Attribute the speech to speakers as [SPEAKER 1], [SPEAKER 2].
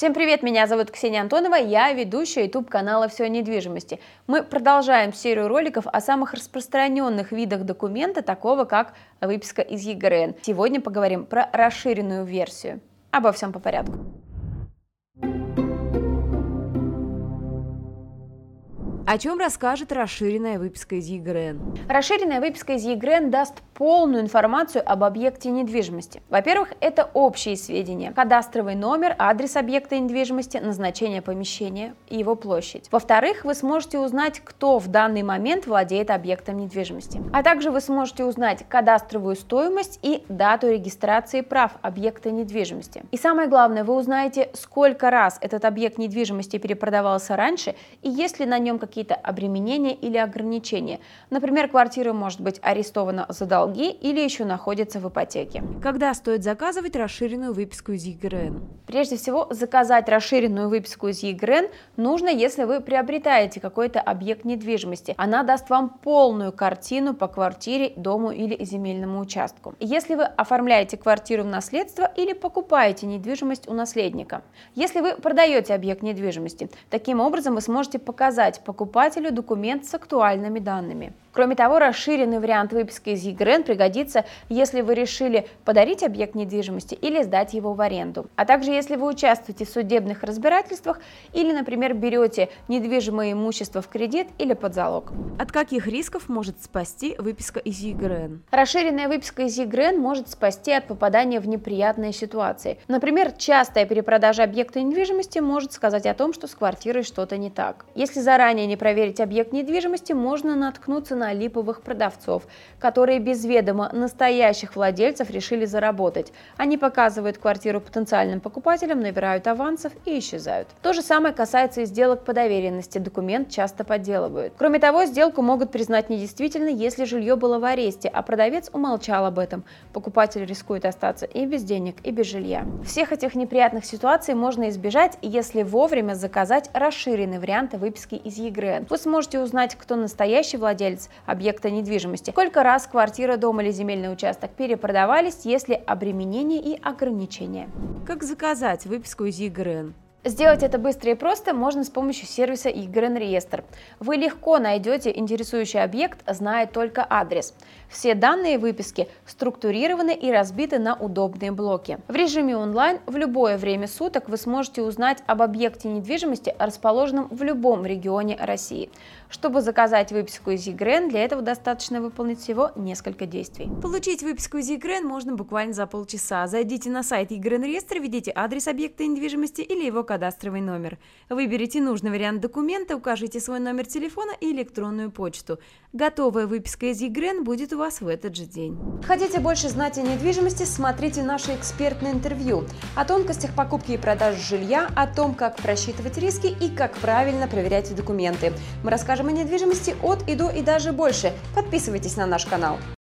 [SPEAKER 1] Всем привет, меня зовут Ксения Антонова, я ведущая YouTube канала «Все о недвижимости». Мы продолжаем серию роликов о самых распространенных видах документа, такого как выписка из ЕГРН. Сегодня поговорим про расширенную версию. Обо всем по порядку. О чем расскажет расширенная выписка из ЕГРН? Расширенная выписка из ЕГРН даст полную информацию об объекте недвижимости. Во-первых, это общие сведения. Кадастровый номер, адрес объекта недвижимости, назначение помещения и его площадь. Во-вторых, вы сможете узнать, кто в данный момент владеет объектом недвижимости. А также вы сможете узнать кадастровую стоимость и дату регистрации прав объекта недвижимости. И самое главное, вы узнаете, сколько раз этот объект недвижимости перепродавался раньше и есть ли на нем какие какие-то обременения или ограничения. Например, квартира может быть арестована за долги или еще находится в ипотеке. Когда стоит заказывать расширенную выписку из ЕГРН? Прежде всего, заказать расширенную выписку из ЕГРН нужно, если вы приобретаете какой-то объект недвижимости. Она даст вам полную картину по квартире, дому или земельному участку. Если вы оформляете квартиру в наследство или покупаете недвижимость у наследника. Если вы продаете объект недвижимости, таким образом вы сможете показать покупателю покупателю документ с актуальными данными. Кроме того, расширенный вариант выписки из ЕГРН пригодится, если вы решили подарить объект недвижимости или сдать его в аренду. А также если вы участвуете в судебных разбирательствах или, например, берете недвижимое имущество в кредит или под залог. От каких рисков может спасти выписка из ЕГРН? Расширенная выписка из ЕГРН может спасти от попадания в неприятные ситуации. Например, частая перепродажа объекта недвижимости может сказать о том, что с квартирой что-то не так. Если заранее не проверить объект недвижимости, можно наткнуться на липовых продавцов, которые без ведома настоящих владельцев решили заработать. Они показывают квартиру потенциальным покупателям, набирают авансов и исчезают. То же самое касается и сделок по доверенности. Документ часто подделывают. Кроме того, сделку могут признать недействительной, если жилье было в аресте, а продавец умолчал об этом. Покупатель рискует остаться и без денег, и без жилья. Всех этих неприятных ситуаций можно избежать, если вовремя заказать расширенный вариант выписки из ЕГРН. Вы сможете узнать, кто настоящий владелец, объекта недвижимости. Сколько раз квартира, дом или земельный участок перепродавались, если обременение и ограничения. Как заказать выписку из ЕГРН? Сделать это быстро и просто можно с помощью сервиса EGRN Реестр. Вы легко найдете интересующий объект, зная только адрес. Все данные выписки структурированы и разбиты на удобные блоки. В режиме онлайн в любое время суток вы сможете узнать об объекте недвижимости, расположенном в любом регионе России. Чтобы заказать выписку из EGRN, для этого достаточно выполнить всего несколько действий. Получить выписку из EGRN можно буквально за полчаса. Зайдите на сайт EGRN Реестр, введите адрес объекта недвижимости или его кадастровый номер. Выберите нужный вариант документа, укажите свой номер телефона и электронную почту. Готовая выписка из ЕГРН будет у вас в этот же день. Хотите больше знать о недвижимости, смотрите наше экспертное интервью о тонкостях покупки и продажи жилья, о том, как просчитывать риски и как правильно проверять документы. Мы расскажем о недвижимости от и до и даже больше. Подписывайтесь на наш канал.